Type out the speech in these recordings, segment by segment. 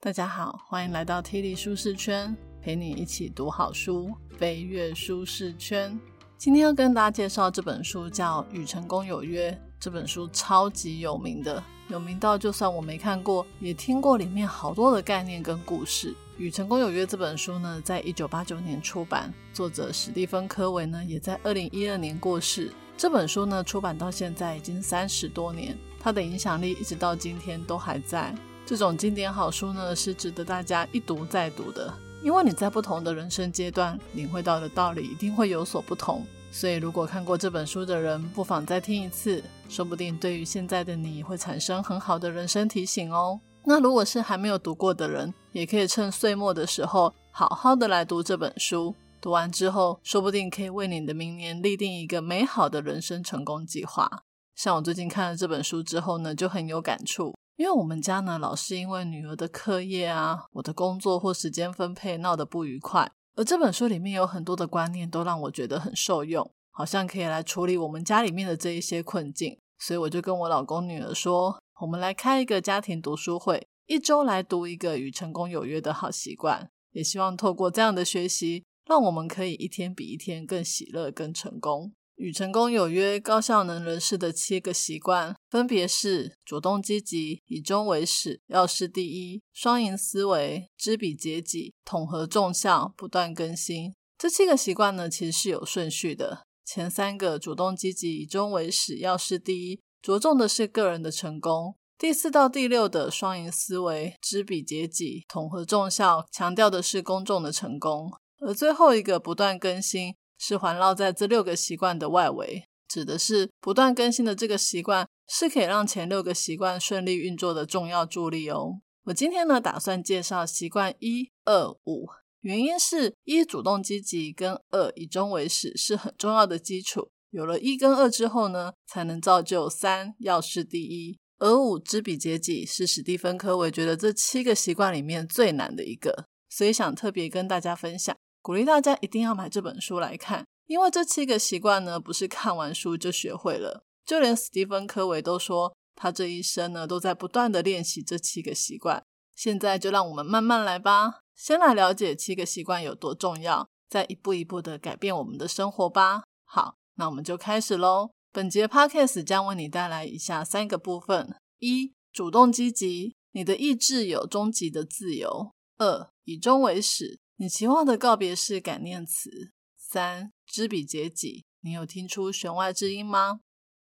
大家好，欢迎来到 T 力舒适圈，陪你一起读好书，飞跃舒适圈。今天要跟大家介绍这本书，叫《与成功有约》。这本书超级有名的，有名到就算我没看过，也听过里面好多的概念跟故事。《与成功有约》这本书呢，在一九八九年出版，作者史蒂芬·科维呢，也在二零一二年过世。这本书呢，出版到现在已经三十多年，它的影响力一直到今天都还在。这种经典好书呢，是值得大家一读再读的，因为你在不同的人生阶段领会到的道理一定会有所不同。所以，如果看过这本书的人，不妨再听一次，说不定对于现在的你会产生很好的人生提醒哦。那如果是还没有读过的人，也可以趁岁末的时候好好的来读这本书。读完之后，说不定可以为你的明年立定一个美好的人生成功计划。像我最近看了这本书之后呢，就很有感触。因为我们家呢，老是因为女儿的课业啊，我的工作或时间分配闹得不愉快。而这本书里面有很多的观念，都让我觉得很受用，好像可以来处理我们家里面的这一些困境。所以我就跟我老公女儿说，我们来开一个家庭读书会，一周来读一个与成功有约的好习惯。也希望透过这样的学习，让我们可以一天比一天更喜乐、更成功。与成功有约，高效能人士的七个习惯分别是：主动积极、以终为始、要事第一、双赢思维、知彼解己、统合众效、不断更新。这七个习惯呢，其实是有顺序的。前三个主动积极、以终为始、要事第一，着重的是个人的成功；第四到第六的双赢思维、知彼解己、统合众效，强调的是公众的成功；而最后一个不断更新。是环绕在这六个习惯的外围，指的是不断更新的这个习惯，是可以让前六个习惯顺利运作的重要助力哦。我今天呢，打算介绍习惯一、二、五，原因是一主动积极跟二以终为始是很重要的基础，有了一跟二之后呢，才能造就三要事第一，而五知彼解己是史蒂芬科维觉得这七个习惯里面最难的一个，所以想特别跟大家分享。鼓励大家一定要买这本书来看，因为这七个习惯呢，不是看完书就学会了。就连史蒂芬·科维都说，他这一生呢，都在不断的练习这七个习惯。现在就让我们慢慢来吧，先来了解七个习惯有多重要，再一步一步的改变我们的生活吧。好，那我们就开始喽。本节 podcast 将为你带来以下三个部分：一、主动积极，你的意志有终极的自由；二、以终为始。你期望的告别式感念词三知彼解己，你有听出弦外之音吗？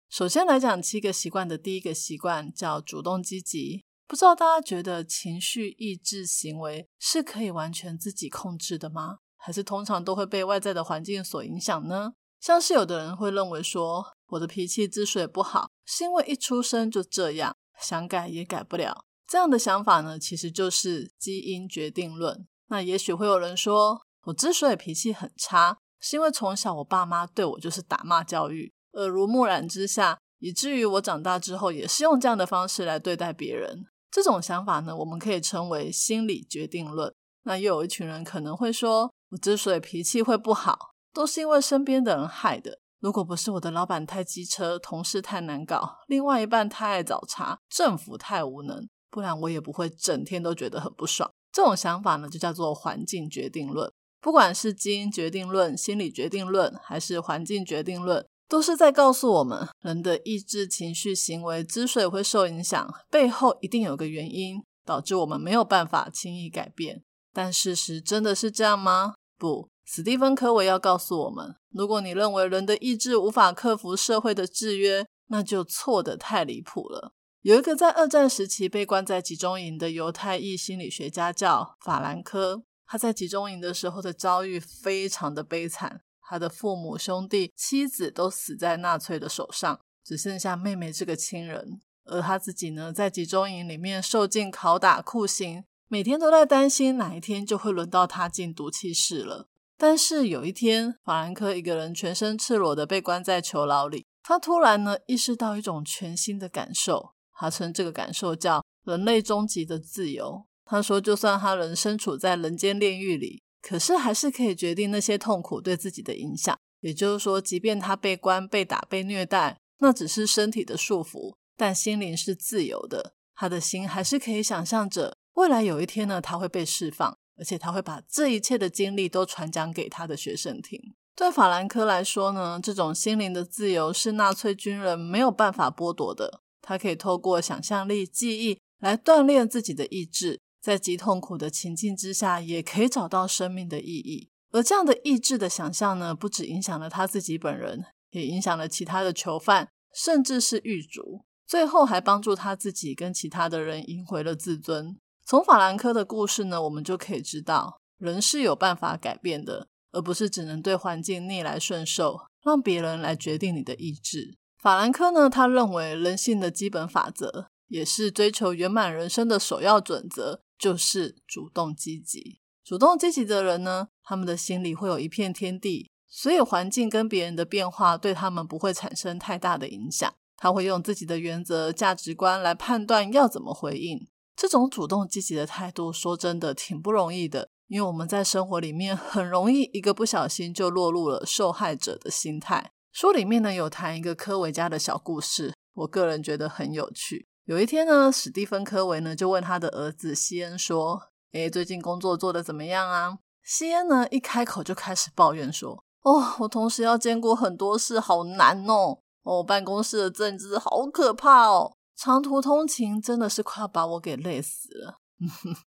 首先来讲七个习惯的第一个习惯叫主动积极。不知道大家觉得情绪、意志、行为是可以完全自己控制的吗？还是通常都会被外在的环境所影响呢？像是有的人会认为说，我的脾气之所以不好，是因为一出生就这样，想改也改不了。这样的想法呢，其实就是基因决定论。那也许会有人说，我之所以脾气很差，是因为从小我爸妈对我就是打骂教育，耳濡目染之下，以至于我长大之后也是用这样的方式来对待别人。这种想法呢，我们可以称为心理决定论。那又有一群人可能会说，我之所以脾气会不好，都是因为身边的人害的。如果不是我的老板太机车，同事太难搞，另外一半太爱找茬，政府太无能，不然我也不会整天都觉得很不爽。这种想法呢，就叫做环境决定论。不管是基因决定论、心理决定论，还是环境决定论，都是在告诉我们，人的意志、情绪、行为之所以会受影响，背后一定有个原因，导致我们没有办法轻易改变。但事实真的是这样吗？不，史蒂芬·科维要告诉我们：如果你认为人的意志无法克服社会的制约，那就错得太离谱了。有一个在二战时期被关在集中营的犹太裔心理学家叫法兰科。他在集中营的时候的遭遇非常的悲惨，他的父母、兄弟、妻子都死在纳粹的手上，只剩下妹妹这个亲人。而他自己呢，在集中营里面受尽拷打、酷刑，每天都在担心哪一天就会轮到他进毒气室了。但是有一天，法兰克一个人全身赤裸的被关在囚牢里，他突然呢意识到一种全新的感受。他称这个感受叫人类终极的自由。他说，就算他人身处在人间炼狱里，可是还是可以决定那些痛苦对自己的影响。也就是说，即便他被关、被打、被虐待，那只是身体的束缚，但心灵是自由的。他的心还是可以想象着未来有一天呢，他会被释放，而且他会把这一切的经历都传讲给他的学生听。对法兰克来说呢，这种心灵的自由是纳粹军人没有办法剥夺的。他可以透过想象力、记忆来锻炼自己的意志，在极痛苦的情境之下，也可以找到生命的意义。而这样的意志的想象呢，不止影响了他自己本人，也影响了其他的囚犯，甚至是狱卒。最后还帮助他自己跟其他的人赢回了自尊。从法兰克的故事呢，我们就可以知道，人是有办法改变的，而不是只能对环境逆来顺受，让别人来决定你的意志。法兰克呢，他认为人性的基本法则，也是追求圆满人生的首要准则，就是主动积极。主动积极的人呢，他们的心里会有一片天地，所以环境跟别人的变化对他们不会产生太大的影响。他会用自己的原则、价值观来判断要怎么回应。这种主动积极的态度，说真的挺不容易的，因为我们在生活里面很容易一个不小心就落入了受害者的心态。书里面呢有谈一个科维家的小故事，我个人觉得很有趣。有一天呢，史蒂芬科维呢就问他的儿子西恩说。诶，最近工作做得怎么样啊？西恩呢，一开口就开始抱怨说：“哦，我同时要兼顾很多事，好难哦！哦，办公室的政治好可怕哦，长途通勤真的是快要把我给累死了。”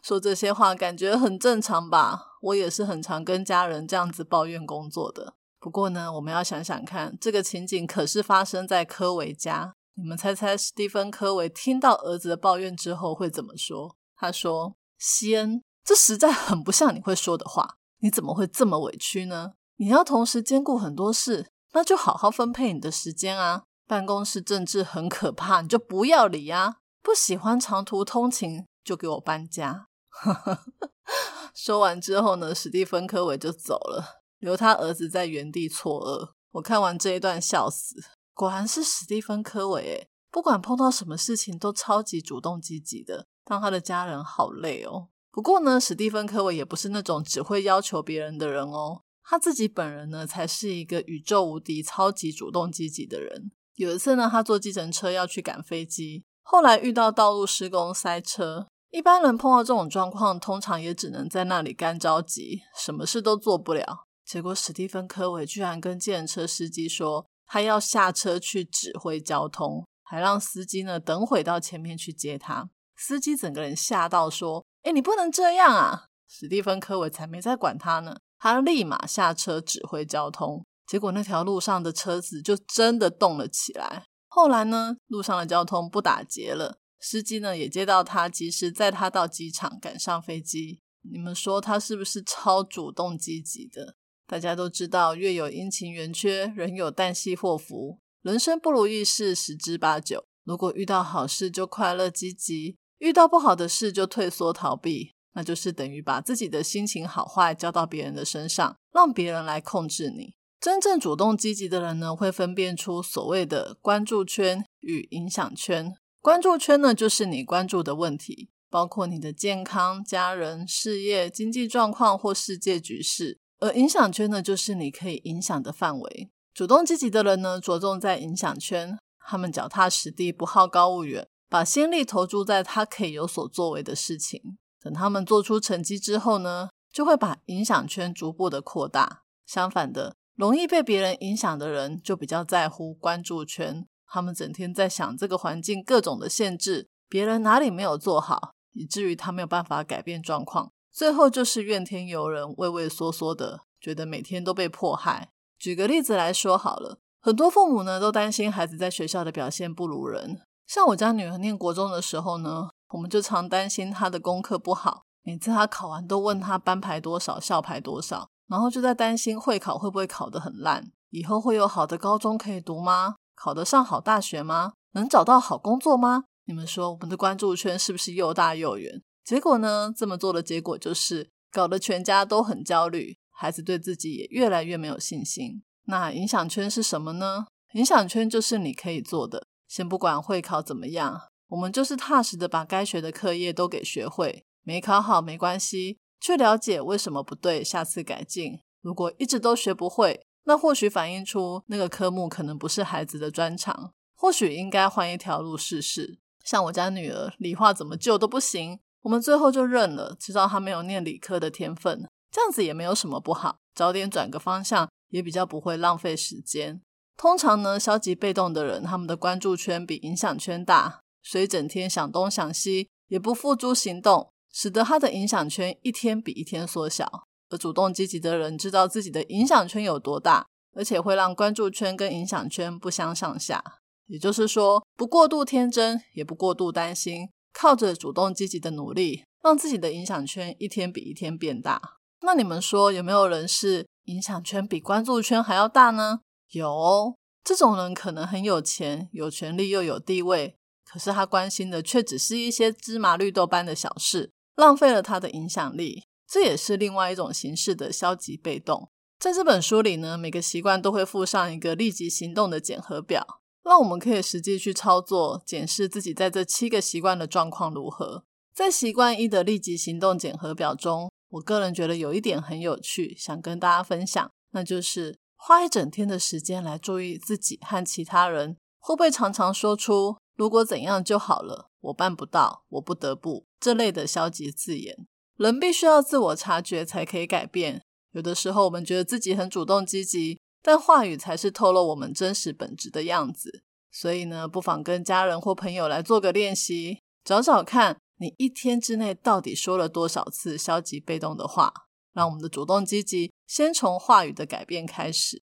说这些话感觉很正常吧？我也是很常跟家人这样子抱怨工作的。不过呢，我们要想想看，这个情景可是发生在科维家。你们猜猜，史蒂芬科维听到儿子的抱怨之后会怎么说？他说。西恩，这实在很不像你会说的话。你怎么会这么委屈呢？你要同时兼顾很多事，那就好好分配你的时间啊。办公室政治很可怕，你就不要理啊。不喜欢长途通勤，就给我搬家。说完之后呢，史蒂芬科维就走了，留他儿子在原地错愕。我看完这一段笑死，果然是史蒂芬科维诶，不管碰到什么事情都超级主动积极的。让他的家人好累哦。不过呢，史蒂芬科维也不是那种只会要求别人的人哦。他自己本人呢，才是一个宇宙无敌、超级主动积极的人。有一次呢，他坐计程车要去赶飞机，后来遇到道路施工塞车。一般人碰到这种状况，通常也只能在那里干着急，什么事都做不了。结果史蒂芬科维居然跟计程车司机说，他要下车去指挥交通，还让司机呢等会到前面去接他。司机整个人吓到，说：“哎，你不能这样啊！”史蒂芬科维才没在管他呢，他立马下车指挥交通。结果那条路上的车子就真的动了起来。后来呢，路上的交通不打结了，司机呢也接到他，及时载他到机场，赶上飞机。你们说他是不是超主动积极的？大家都知道，月有阴晴圆缺，人有旦夕祸福，人生不如意事十之八九。如果遇到好事就快乐积极。遇到不好的事就退缩逃避，那就是等于把自己的心情好坏交到别人的身上，让别人来控制你。真正主动积极的人呢，会分辨出所谓的关注圈与影响圈。关注圈呢，就是你关注的问题，包括你的健康、家人、事业、经济状况或世界局势；而影响圈呢，就是你可以影响的范围。主动积极的人呢，着重在影响圈，他们脚踏实地，不好高骛远。把心力投注在他可以有所作为的事情，等他们做出成绩之后呢，就会把影响圈逐步的扩大。相反的，容易被别人影响的人，就比较在乎关注圈。他们整天在想这个环境各种的限制，别人哪里没有做好，以至于他没有办法改变状况，最后就是怨天尤人、畏畏缩缩的，觉得每天都被迫害。举个例子来说好了，很多父母呢都担心孩子在学校的表现不如人。像我家女儿念国中的时候呢，我们就常担心她的功课不好。每次她考完，都问她班排多少，校排多少，然后就在担心会考会不会考得很烂，以后会有好的高中可以读吗？考得上好大学吗？能找到好工作吗？你们说我们的关注圈是不是又大又远？结果呢，这么做的结果就是搞得全家都很焦虑，孩子对自己也越来越没有信心。那影响圈是什么呢？影响圈就是你可以做的。先不管会考怎么样，我们就是踏实的把该学的课业都给学会。没考好没关系，去了解为什么不对，下次改进。如果一直都学不会，那或许反映出那个科目可能不是孩子的专长，或许应该换一条路试试。像我家女儿，理化怎么救都不行，我们最后就认了，知道他没有念理科的天分，这样子也没有什么不好，早点转个方向也比较不会浪费时间。通常呢，消极被动的人，他们的关注圈比影响圈大，所以整天想东想西，也不付诸行动，使得他的影响圈一天比一天缩小。而主动积极的人，知道自己的影响圈有多大，而且会让关注圈跟影响圈不相上下。也就是说，不过度天真，也不过度担心，靠着主动积极的努力，让自己的影响圈一天比一天变大。那你们说，有没有人是影响圈比关注圈还要大呢？有，这种人可能很有钱、有权利又有地位，可是他关心的却只是一些芝麻绿豆般的小事，浪费了他的影响力。这也是另外一种形式的消极被动。在这本书里呢，每个习惯都会附上一个立即行动的检核表，让我们可以实际去操作，检视自己在这七个习惯的状况如何。在习惯一的立即行动检核表中，我个人觉得有一点很有趣，想跟大家分享，那就是花一整天的时间来注意自己和其他人，会不会常常说出“如果怎样就好了”“我办不到”“我不得不”这类的消极字眼。人必须要自我察觉才可以改变。有的时候，我们觉得自己很主动积极，但话语才是透露我们真实本质的样子。所以呢，不妨跟家人或朋友来做个练习，找找看你一天之内到底说了多少次消极被动的话。让我们的主动积极先从话语的改变开始。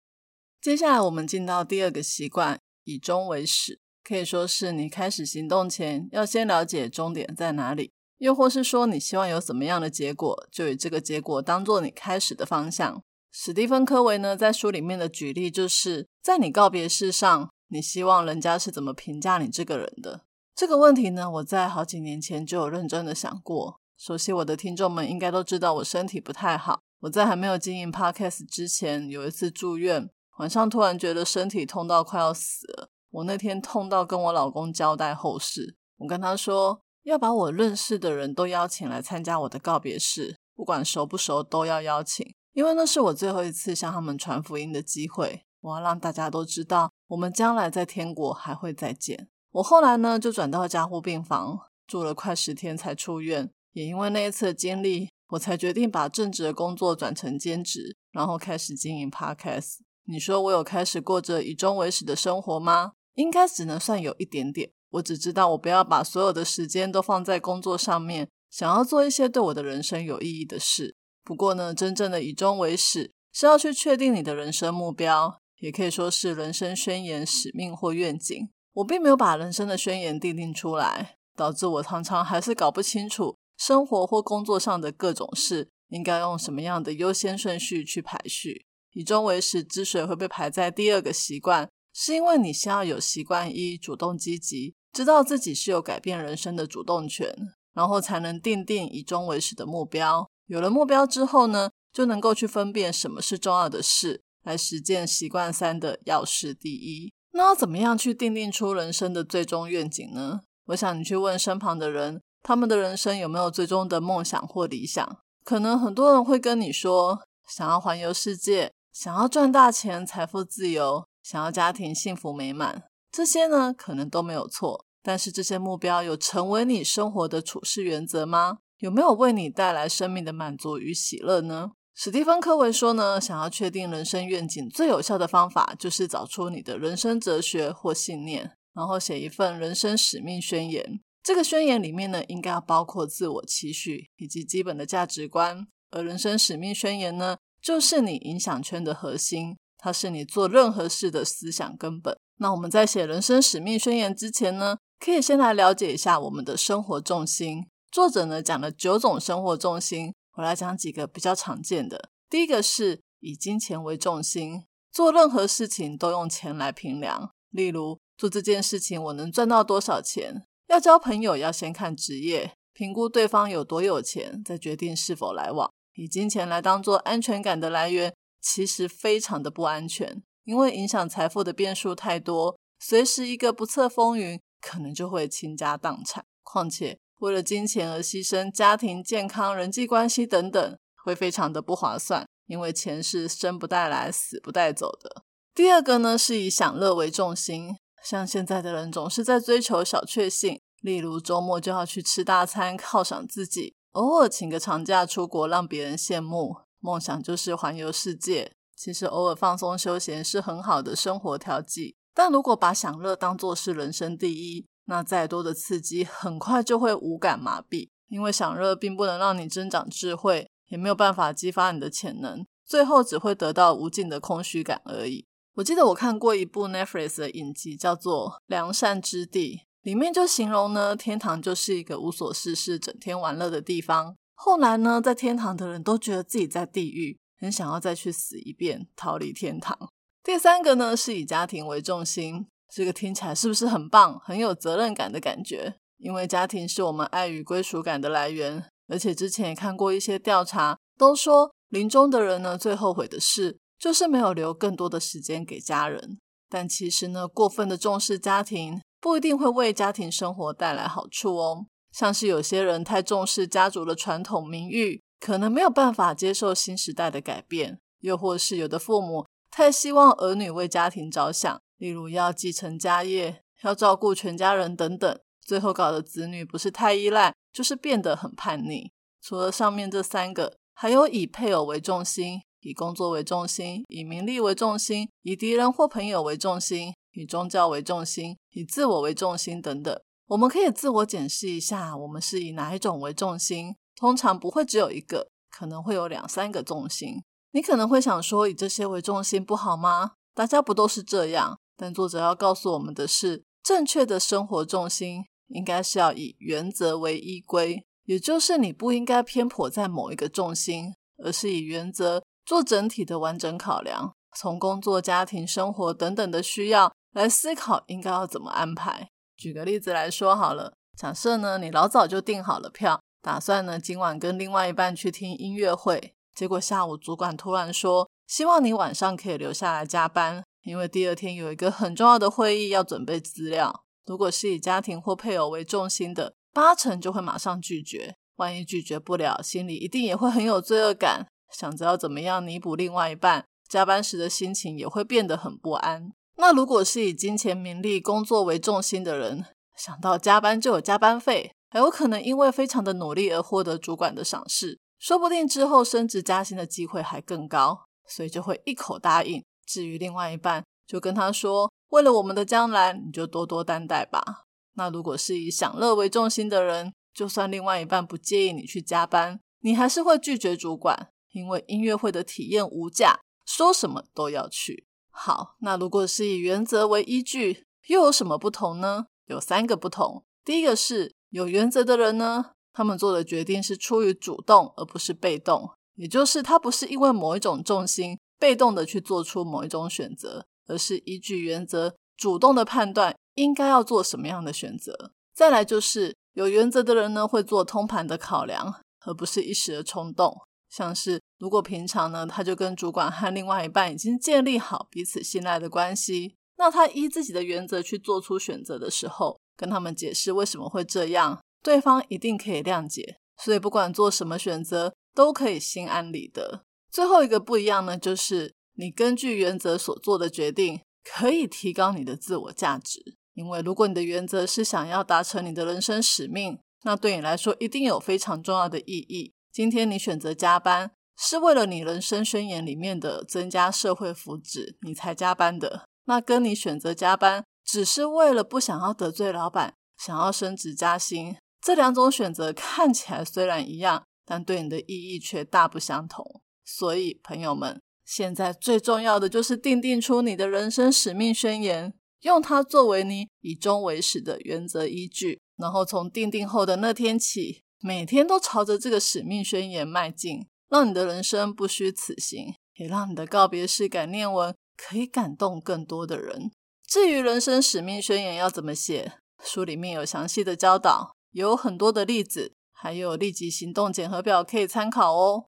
接下来，我们进到第二个习惯，以终为始，可以说是你开始行动前要先了解终点在哪里。又或是说，你希望有什么样的结果，就以这个结果当做你开始的方向。史蒂芬·科维呢，在书里面的举例，就是在你告别式上，你希望人家是怎么评价你这个人的？这个问题呢，我在好几年前就有认真的想过。熟悉我的听众们应该都知道，我身体不太好。我在还没有经营 Podcast 之前，有一次住院，晚上突然觉得身体痛到快要死了。我那天痛到跟我老公交代后事，我跟他说。要把我认识的人都邀请来参加我的告别式，不管熟不熟都要邀请，因为那是我最后一次向他们传福音的机会。我要让大家都知道，我们将来在天国还会再见。我后来呢，就转到加护病房住了快十天才出院。也因为那一次的经历，我才决定把正职的工作转成兼职，然后开始经营 Podcast。你说我有开始过着以终为始的生活吗？应该只能算有一点点。我只知道，我不要把所有的时间都放在工作上面，想要做一些对我的人生有意义的事。不过呢，真正的以终为始，是要去确定你的人生目标，也可以说是人生宣言、使命或愿景。我并没有把人生的宣言定定出来，导致我常常还是搞不清楚生活或工作上的各种事应该用什么样的优先顺序去排序。以终为始之所以会被排在第二个习惯，是因为你先要有习惯一，主动积极。知道自己是有改变人生的主动权，然后才能定定以终为始的目标。有了目标之后呢，就能够去分辨什么是重要的事，来实践习惯三的要事第一。那要怎么样去定定出人生的最终愿景呢？我想你去问身旁的人，他们的人生有没有最终的梦想或理想？可能很多人会跟你说，想要环游世界，想要赚大钱、财富自由，想要家庭幸福美满，这些呢，可能都没有错。但是这些目标有成为你生活的处事原则吗？有没有为你带来生命的满足与喜乐呢？史蒂芬·科维说呢，想要确定人生愿景，最有效的方法就是找出你的人生哲学或信念，然后写一份人生使命宣言。这个宣言里面呢，应该要包括自我期许以及基本的价值观。而人生使命宣言呢，就是你影响圈的核心，它是你做任何事的思想根本。那我们在写人生使命宣言之前呢？可以先来了解一下我们的生活重心。作者呢讲了九种生活重心，我来讲几个比较常见的。第一个是以金钱为重心，做任何事情都用钱来评量。例如做这件事情我能赚到多少钱？要交朋友要先看职业，评估对方有多有钱，再决定是否来往。以金钱来当做安全感的来源，其实非常的不安全，因为影响财富的变数太多，随时一个不测风云。可能就会倾家荡产。况且，为了金钱而牺牲家庭、健康、人际关系等等，会非常的不划算。因为钱是生不带来、死不带走的。第二个呢，是以享乐为重心。像现在的人总是在追求小确幸，例如周末就要去吃大餐犒赏自己，偶尔请个长假出国让别人羡慕，梦想就是环游世界。其实偶尔放松休闲是很好的生活调剂，但如果把享乐当作是人生第一，那再多的刺激很快就会无感麻痹，因为享乐并不能让你增长智慧，也没有办法激发你的潜能，最后只会得到无尽的空虚感而已。我记得我看过一部 Netflix 的影集，叫做《良善之地》，里面就形容呢，天堂就是一个无所事事、整天玩乐的地方。后来呢，在天堂的人都觉得自己在地狱，很想要再去死一遍，逃离天堂。第三个呢，是以家庭为重心，这个听起来是不是很棒、很有责任感的感觉？因为家庭是我们爱与归属感的来源，而且之前也看过一些调查，都说临终的人呢，最后悔的事。就是没有留更多的时间给家人，但其实呢，过分的重视家庭不一定会为家庭生活带来好处哦。像是有些人太重视家族的传统名誉，可能没有办法接受新时代的改变；又或是有的父母太希望儿女为家庭着想，例如要继承家业、要照顾全家人等等，最后搞得子女不是太依赖，就是变得很叛逆。除了上面这三个，还有以配偶为重心。以工作为重心，以名利为重心，以敌人或朋友为重心，以宗教为重心，以自我为重心等等。我们可以自我检视一下，我们是以哪一种为重心？通常不会只有一个，可能会有两三个重心。你可能会想说，以这些为重心不好吗？大家不都是这样？但作者要告诉我们的是，正确的生活重心应该是要以原则为依归，也就是你不应该偏颇在某一个重心，而是以原则。做整体的完整考量，从工作、家庭、生活等等的需要来思考应该要怎么安排。举个例子来说好了，假设呢你老早就订好了票，打算呢今晚跟另外一半去听音乐会，结果下午主管突然说希望你晚上可以留下来加班，因为第二天有一个很重要的会议要准备资料。如果是以家庭或配偶为重心的，八成就会马上拒绝。万一拒绝不了，心里一定也会很有罪恶感。想着要怎么样弥补另外一半加班时的心情，也会变得很不安。那如果是以金钱、名利、工作为重心的人，想到加班就有加班费，还有可能因为非常的努力而获得主管的赏识，说不定之后升职加薪的机会还更高，所以就会一口答应。至于另外一半，就跟他说：“为了我们的将来，你就多多担待吧。”那如果是以享乐为重心的人，就算另外一半不介意你去加班，你还是会拒绝主管。因为音乐会的体验无价，说什么都要去。好，那如果是以原则为依据，又有什么不同呢？有三个不同。第一个是有原则的人呢，他们做的决定是出于主动，而不是被动。也就是他不是因为某一种重心被动的去做出某一种选择，而是依据原则主动的判断应该要做什么样的选择。再来就是有原则的人呢，会做通盘的考量，而不是一时的冲动。像是如果平常呢，他就跟主管和另外一半已经建立好彼此信赖的关系，那他依自己的原则去做出选择的时候，跟他们解释为什么会这样，对方一定可以谅解。所以不管做什么选择，都可以心安理得。最后一个不一样呢，就是你根据原则所做的决定，可以提高你的自我价值。因为如果你的原则是想要达成你的人生使命，那对你来说一定有非常重要的意义。今天你选择加班，是为了你人生宣言里面的增加社会福祉，你才加班的。那跟你选择加班，只是为了不想要得罪老板，想要升职加薪，这两种选择看起来虽然一样，但对你的意义却大不相同。所以，朋友们，现在最重要的就是定定出你的人生使命宣言，用它作为你以终为始的原则依据，然后从定定后的那天起。每天都朝着这个使命宣言迈进，让你的人生不虚此行，也让你的告别式感念文可以感动更多的人。至于人生使命宣言要怎么写，书里面有详细的教导，有很多的例子，还有立即行动检核表可以参考哦。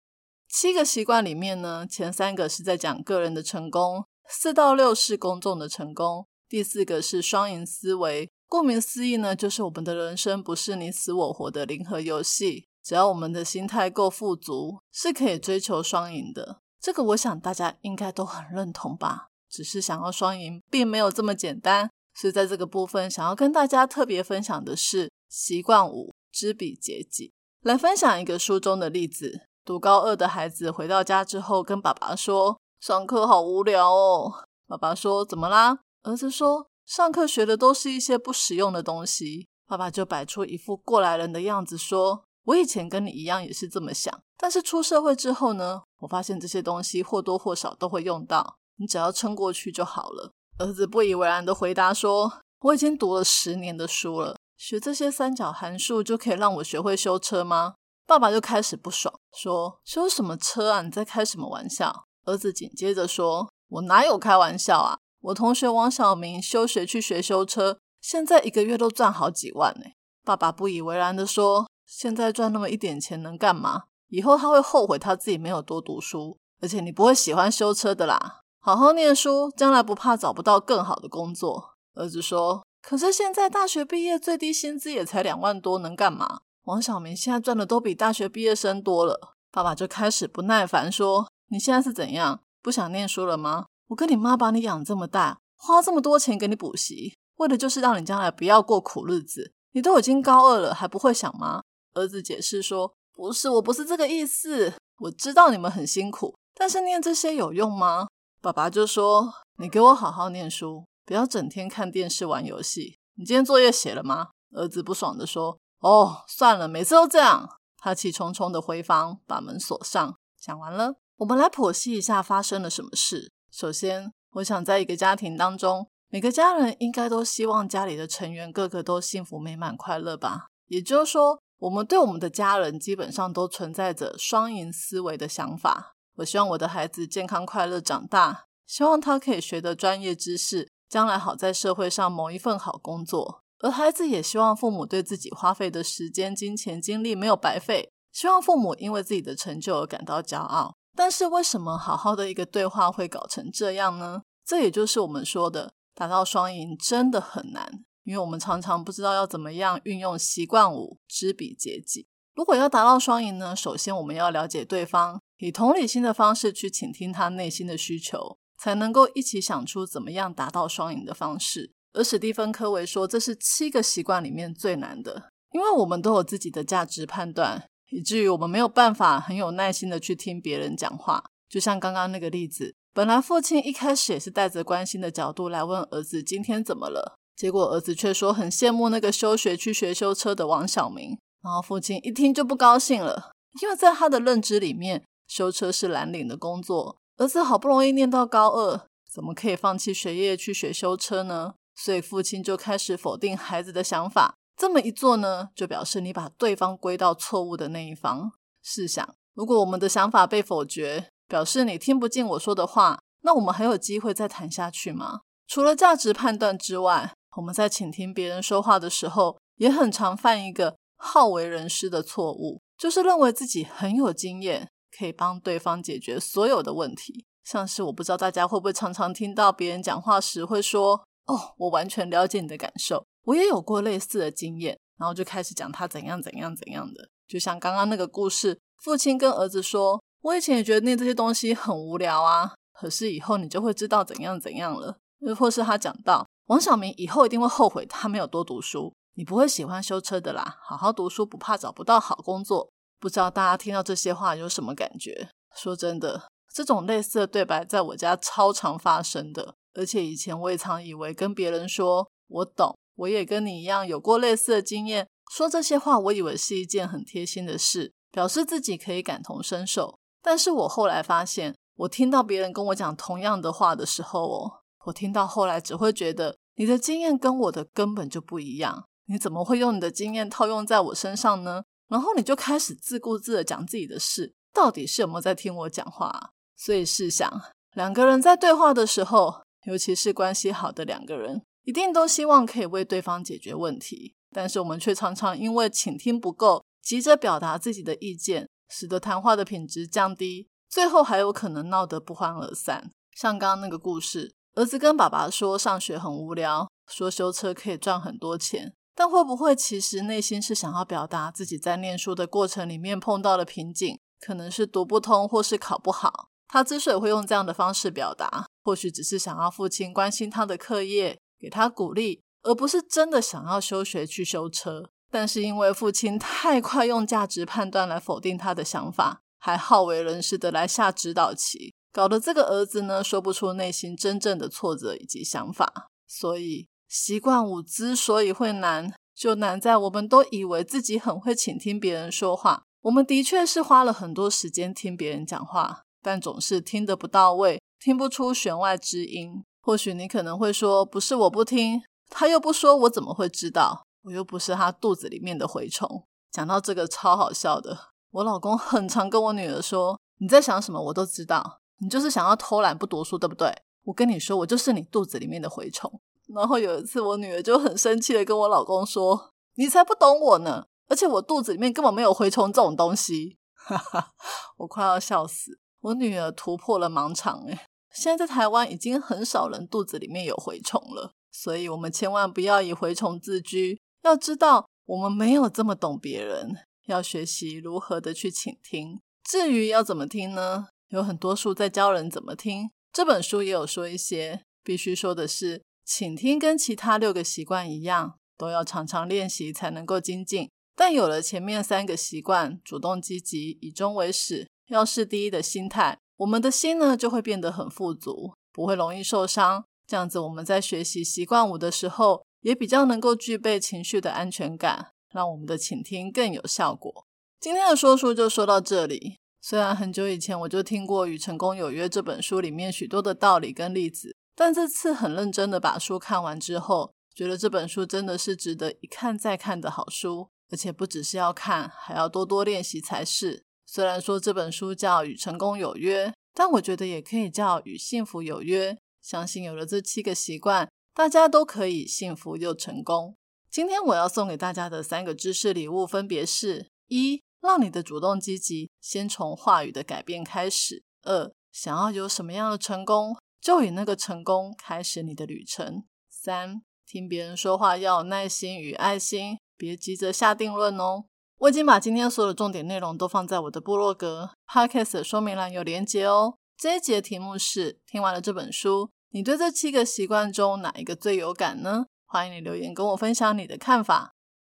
七个习惯里面呢，前三个是在讲个人的成功，四到六是公众的成功，第四个是双赢思维。顾名思义呢，就是我们的人生不是你死我活的零和游戏。只要我们的心态够富足，是可以追求双赢的。这个我想大家应该都很认同吧。只是想要双赢，并没有这么简单。所以在这个部分，想要跟大家特别分享的是，习惯五：知彼解己。来分享一个书中的例子：读高二的孩子回到家之后，跟爸爸说：“上课好无聊哦。”爸爸说：“怎么啦？”儿子说：“上课学的都是一些不实用的东西。”爸爸就摆出一副过来人的样子说：“我以前跟你一样也是这么想，但是出社会之后呢，我发现这些东西或多或少都会用到，你只要撑过去就好了。”儿子不以为然的回答说：“我已经读了十年的书了，学这些三角函数就可以让我学会修车吗？”爸爸就开始不爽，说：“修什么车啊？你在开什么玩笑？”儿子紧接着说。我哪有开玩笑啊！我同学王小明休学去学修车，现在一个月都赚好几万呢。爸爸不以为然的说：“现在赚那么一点钱能干嘛？以后他会后悔他自己没有多读书，而且你不会喜欢修车的啦。好好念书，将来不怕找不到更好的工作。”儿子说：“可是现在大学毕业最低薪资也才两万多，能干嘛？王小明现在赚的都比大学毕业生多了。”爸爸就开始不耐烦说：“你现在是怎样？”不想念书了吗？我跟你妈把你养这么大，花这么多钱给你补习，为的就是让你将来不要过苦日子。你都已经高二了，还不会想吗？儿子解释说：“不是，我不是这个意思。我知道你们很辛苦，但是念这些有用吗？”爸爸就说：“你给我好好念书，不要整天看电视玩游戏。你今天作业写了吗？”儿子不爽的说：“哦，算了，每次都这样。”他气冲冲的回房，把门锁上。讲完了。我们来剖析一下发生了什么事。首先，我想在一个家庭当中，每个家人应该都希望家里的成员个个都幸福美满、快乐吧。也就是说，我们对我们的家人基本上都存在着双赢思维的想法。我希望我的孩子健康快乐长大，希望他可以学得专业知识，将来好在社会上谋一份好工作。而孩子也希望父母对自己花费的时间、金钱、精力没有白费，希望父母因为自己的成就而感到骄傲。但是为什么好好的一个对话会搞成这样呢？这也就是我们说的达到双赢真的很难，因为我们常常不知道要怎么样运用习惯五知彼解己。如果要达到双赢呢，首先我们要了解对方，以同理心的方式去倾听他内心的需求，才能够一起想出怎么样达到双赢的方式。而史蒂芬科维说，这是七个习惯里面最难的，因为我们都有自己的价值判断。以至于我们没有办法很有耐心的去听别人讲话，就像刚刚那个例子，本来父亲一开始也是带着关心的角度来问儿子今天怎么了，结果儿子却说很羡慕那个休学去学修车的王小明，然后父亲一听就不高兴了，因为在他的认知里面，修车是蓝领的工作，儿子好不容易念到高二，怎么可以放弃学业去学修车呢？所以父亲就开始否定孩子的想法。这么一做呢，就表示你把对方归到错误的那一方。试想，如果我们的想法被否决，表示你听不进我说的话，那我们还有机会再谈下去吗？除了价值判断之外，我们在倾听别人说话的时候，也很常犯一个好为人师的错误，就是认为自己很有经验，可以帮对方解决所有的问题。像是我不知道大家会不会常常听到别人讲话时会说：“哦，我完全了解你的感受。”我也有过类似的经验，然后就开始讲他怎样怎样怎样的，就像刚刚那个故事，父亲跟儿子说：“我以前也觉得念这些东西很无聊啊，可是以后你就会知道怎样怎样了。”又或是他讲到王小明以后一定会后悔他没有多读书，你不会喜欢修车的啦，好好读书不怕找不到好工作。不知道大家听到这些话有什么感觉？说真的，这种类似的对白在我家超常发生的，而且以前我也常以为跟别人说我懂。我也跟你一样有过类似的经验，说这些话，我以为是一件很贴心的事，表示自己可以感同身受。但是我后来发现，我听到别人跟我讲同样的话的时候，哦，我听到后来只会觉得你的经验跟我的根本就不一样，你怎么会用你的经验套用在我身上呢？然后你就开始自顾自的讲自己的事，到底是有没有在听我讲话？所以试想，两个人在对话的时候，尤其是关系好的两个人。一定都希望可以为对方解决问题，但是我们却常常因为倾听不够，急着表达自己的意见，使得谈话的品质降低，最后还有可能闹得不欢而散。像刚刚那个故事，儿子跟爸爸说上学很无聊，说修车可以赚很多钱，但会不会其实内心是想要表达自己在念书的过程里面碰到的瓶颈，可能是读不通或是考不好。他之所以会用这样的方式表达，或许只是想要父亲关心他的课业。给他鼓励，而不是真的想要休学去修车。但是因为父亲太快用价值判断来否定他的想法，还好为人师的来下指导棋，搞得这个儿子呢说不出内心真正的挫折以及想法。所以习惯五之所以会难，就难在我们都以为自己很会倾听别人说话。我们的确是花了很多时间听别人讲话，但总是听得不到位，听不出弦外之音。或许你可能会说，不是我不听，他又不说，我怎么会知道？我又不是他肚子里面的蛔虫。讲到这个超好笑的，我老公很常跟我女儿说：“你在想什么，我都知道。你就是想要偷懒不读书，对不对？我跟你说，我就是你肚子里面的蛔虫。”然后有一次，我女儿就很生气的跟我老公说：“你才不懂我呢！而且我肚子里面根本没有蛔虫这种东西。”哈哈，我快要笑死！我女儿突破了盲肠，诶现在在台湾已经很少人肚子里面有蛔虫了，所以我们千万不要以蛔虫自居。要知道，我们没有这么懂别人，要学习如何的去倾听。至于要怎么听呢？有很多书在教人怎么听，这本书也有说一些。必须说的是，倾听跟其他六个习惯一样，都要常常练习才能够精进。但有了前面三个习惯，主动积极，以终为始，要事第一的心态，我们的心呢就会变得很富足，不会容易受伤。这样子，我们在学习习惯五的时候。也比较能够具备情绪的安全感，让我们的倾听更有效果。今天的说书就说到这里。虽然很久以前我就听过《与成功有约》这本书里面许多的道理跟例子，但这次很认真的把书看完之后，觉得这本书真的是值得一看再看的好书，而且不只是要看，还要多多练习才是。虽然说这本书叫《与成功有约》，但我觉得也可以叫《与幸福有约》。相信有了这七个习惯。大家都可以幸福又成功。今天我要送给大家的三个知识礼物，分别是：一、让你的主动积极先从话语的改变开始；二、想要有什么样的成功，就以那个成功开始你的旅程；三、听别人说话要有耐心与爱心，别急着下定论哦。我已经把今天所有的重点内容都放在我的部落格 Podcast 说明栏有连结哦。这一集的题目是：听完了这本书。你对这七个习惯中哪一个最有感呢？欢迎你留言跟我分享你的看法。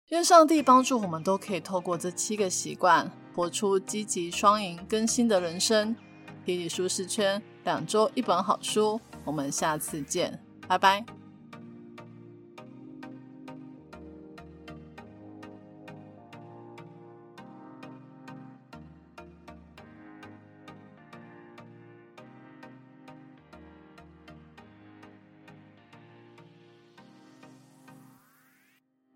愿上帝帮助我们都可以透过这七个习惯，活出积极、双赢、更新的人生。体理舒适圈，两周一本好书，我们下次见，拜拜。